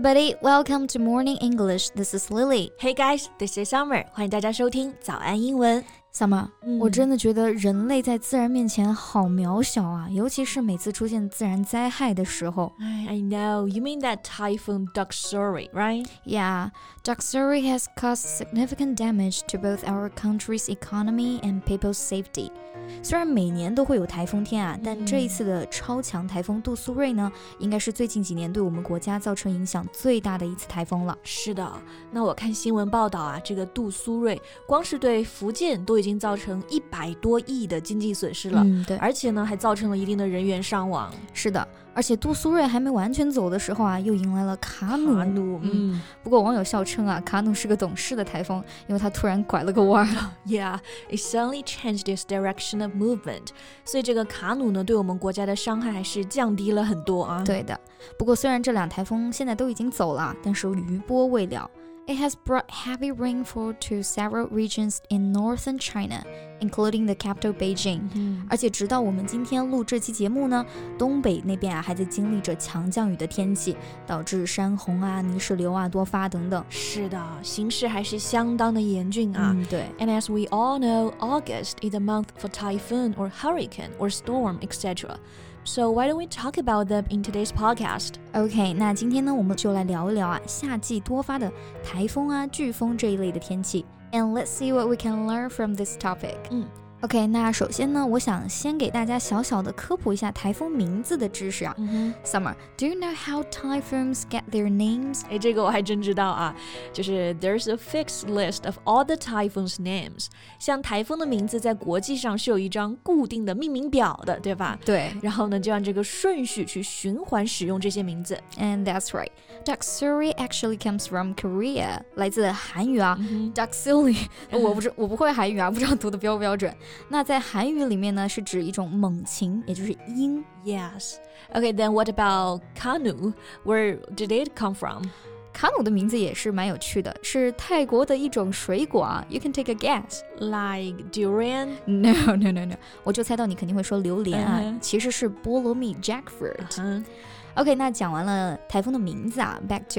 everybody, welcome to Morning English. This is Lily. Hey guys, this is Summer. 欢迎大家收听早安英文。 Summer，、嗯、我真的觉得人类在自然面前好渺小啊，尤其是每次出现自然灾害的时候。I know. You mean that typhoon Doksuri, right? Yeah, Doksuri has caused significant damage to both our country's economy and people's safety. 虽然每年都会有台风天啊，但这一次的超强台风杜苏芮呢，应该是最近几年对我们国家造成影响最大的一次台风了。是的，那我看新闻报道啊，这个杜苏芮光是对福建都已经造成一百多亿的经济损失了，嗯，对，而且呢还造成了一定的人员伤亡。是的。而且杜苏芮还没完全走的时候啊，又迎来了卡努。卡努，嗯。不过网友笑称啊，卡努是个懂事的台风，因为他突然拐了个弯。Yeah, it suddenly changed its direction of movement. 所以这个卡努呢，对我们国家的伤害还是降低了很多啊。对的。不过虽然这两台风现在都已经走了，但是余波未了。It has brought heavy rainfall to several regions in northern China, including the capital Beijing. 而且直到我们今天录这期节目呢，东北那边啊还在经历着强降雨的天气，导致山洪啊、泥石流啊多发等等。是的，形势还是相当的严峻啊。嗯，对。And as we all know, August is a month for typhoon or hurricane or storm, etc. So why don't we talk about them in today's podcast? OK，那今天呢，我们就来聊一聊啊，夏季多发的台风啊、飓风这一类的天气。 And let's see what we can learn from this topic. 嗯。OK，那首先呢，我想先给大家小小的科普一下台风名字的知识啊。嗯、Summer，do you know how typhoons get their names？哎，这个我还真知道啊，就是 there's a fixed list of all the typhoons names。像台风的名字在国际上是有一张固定的命名表的，对吧？对。然后呢，就按这个顺序去循环使用这些名字。And that's right. Daksuri actually comes from Korea，来自韩语啊。Daksuri，我不知我不会韩语啊，不知道读的标不标准。 那在韩语里面呢，是指一种猛禽，也就是鹰。Yes. Okay, then what about Kanu? Where did it come from? 卡努的名字也是蛮有趣的，是泰国的一种水果啊。You can take a guess, like durian? No, no, no, no. 我就猜到你肯定会说榴莲啊，uh huh. 其实是菠萝蜜 （jackfruit）。Uh huh. To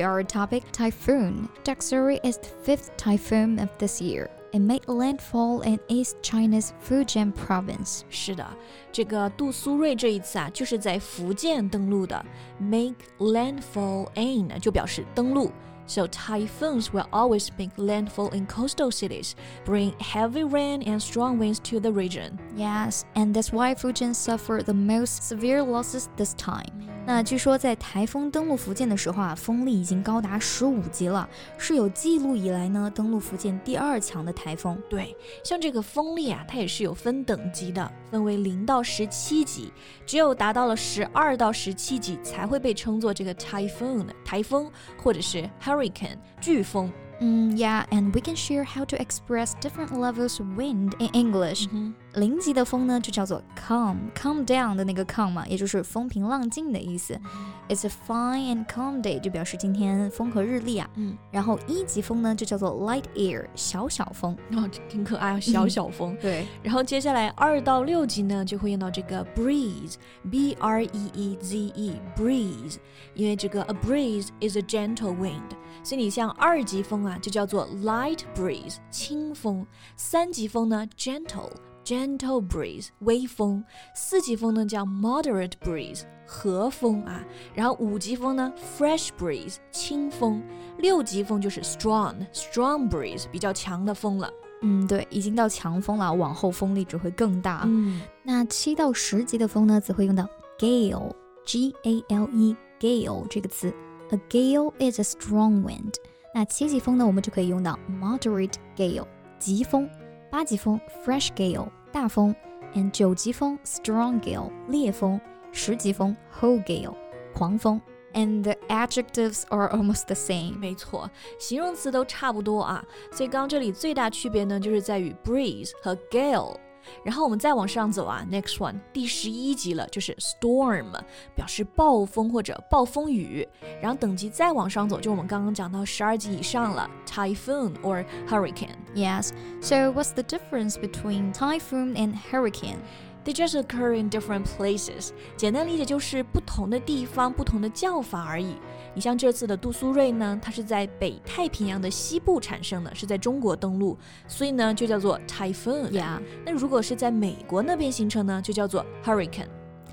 our topic, typhoon. Doksuri is the fifth typhoon of this year. It made landfall in East China's Fujian province. 是的，这个杜苏芮这一次啊，就是在福建登陆的。Make landfall in 就表示登陆。So typhoons will always make landfall in coastal cities, bring heavy rain and strong winds to the region. Yes, and that's why Fujian suffered the most severe losses this time. 那据说在台风登陆福建的时候啊，风力已经高达十五级了，是有记录以来呢登陆福建第二强的台风。对，像这个风力啊，它也是有分等级的，分为零到十七级，只有达到了十二到十七级才会被称作这个 typhoon 台风，或者是 hurricane 飓风。嗯，Yeah, and we can share how to express different levels of wind in English. 零级的风呢，就叫做 calm，calm down 的那个 calm 嘛，也就是风平浪静的意思。It's a fine and calm day，就表示今天风和日丽啊。嗯，然后一级风呢，就叫做 light air，小小风。哦，挺可爱啊，小小风。对。然后接下来二到六级呢，就会用到这个 breeze，b r e e z e，breeze，因为这个 a breeze is a gentle wind，所以你像二级风啊，就叫做 light breeze，轻风。三级风呢，gentle。Gentle breeze 微风，四级风呢叫 moderate breeze 和风啊，然后五级风呢 fresh breeze 清风，六级风就是 strong strong breeze 比较强的风了。嗯，对，已经到强风了，往后风力只会更大。嗯，那七到十级的风呢，则会用到 gale g a l e gale 这个词。A gale is a strong wind。那七级风呢，我们就可以用到 moderate gale 疾风。八级风 fresh gale 大风，and 九级风 strong gale 烈风，十级风 whole gale 狂风。And the adjectives are almost the same。没错，形容词都差不多啊。所以刚刚这里最大区别呢，就是在于 breeze 和 gale。然后我们再往上走啊，next one 第十一级了，就是 storm，表示暴风或者暴风雨。然后等级再往上走，就我们刚刚讲到十二级以上了，typhoon or hurricane。Yes. So what's the difference between typhoon and hurricane? They just occur in different places。简单理解就是不同的地方、不同的叫法而已。你像这次的杜苏芮呢，它是在北太平洋的西部产生的，是在中国登陆，所以呢就叫做 typhoon。Yeah，那如果是在美国那边形成呢，就叫做 hurricane。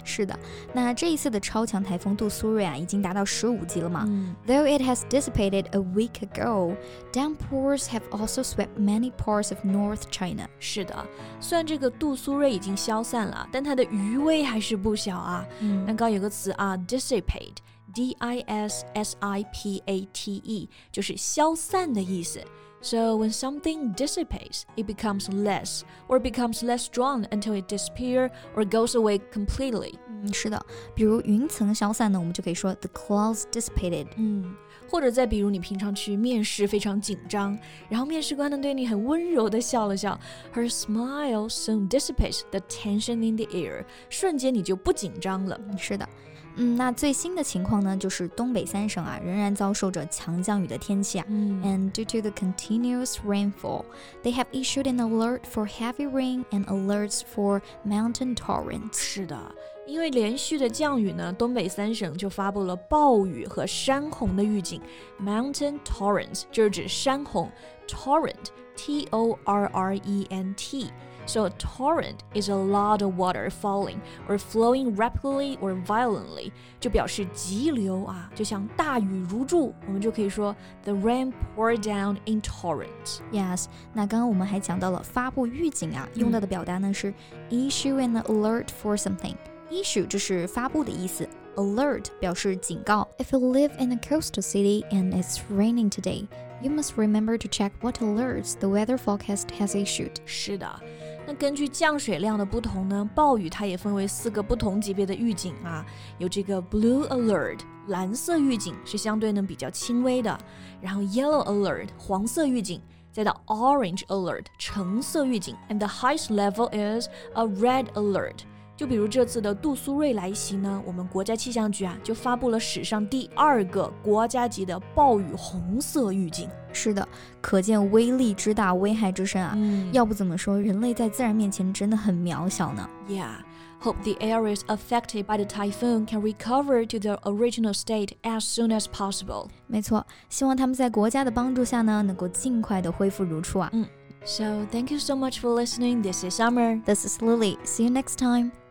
是的，那这一次的超强台风杜苏芮啊，已经达到十五级了嘛。Though it has dissipated a week ago, downpours have also swept many parts of North China. 是的，虽然这个杜苏芮已经消散了，但它的余威还是不小啊。那刚刚有个词啊，dissipate。D I S S I P A T E 就是消散的意思。So when something dissipates, it becomes less or becomes less strong until it disappears or goes away completely. 嗯，是的，比如云层消散呢，我们就可以说 the clouds dissipated。嗯，或者再比如你平常去面试非常紧张，然后面试官呢对你很温柔的笑了笑，Her smile soon dissipates the tension in the air，瞬间你就不紧张了。是的。 嗯，那最新的情况呢，就是东北三省啊，仍然遭受着强降雨的天气啊。嗯、And due to the continuous rainfall, they have issued an alert for heavy rain and alerts for mountain torrents. 是的，因为连续的降雨呢，东北三省就发布了暴雨和山洪的预警。Mountain torrents 就是指山洪 ，torrent，T O R R E N T。so a torrent is a lot of water falling or flowing rapidly or violently，就表示急流啊，就像大雨如注，我们就可以说 the rain poured down in torrents. Yes，那刚刚我们还讲到了发布预警啊，用到的表达呢是 issue an alert for something。issue 就是发布的意思。 Alert 表示警告。If you live in a coastal city and it's raining today, you must remember to check what alerts the weather forecast has issued. 是的。那根据降水量的不同呢，暴雨它也分为四个不同级别的预警啊，有这个 blue alert 蓝色预警是相对呢比较轻微的，然后 yellow alert 黄色预警，再到 orange alert 橙色预警，and the highest level is a red alert。 就比如这次的杜苏芮来袭呢，我们国家气象局啊就发布了史上第二个国家级的暴雨红色预警。是的，可见威力之大，危害之深啊！嗯、要不怎么说人类在自然面前真的很渺小呢？Yeah. Hope the areas affected by the typhoon can recover to their original state as soon as possible. 没错，希望他们在国家的帮助下呢，能够尽快的恢复如初啊。嗯。So thank you so much for listening. This is Summer. This is Lily. See you next time.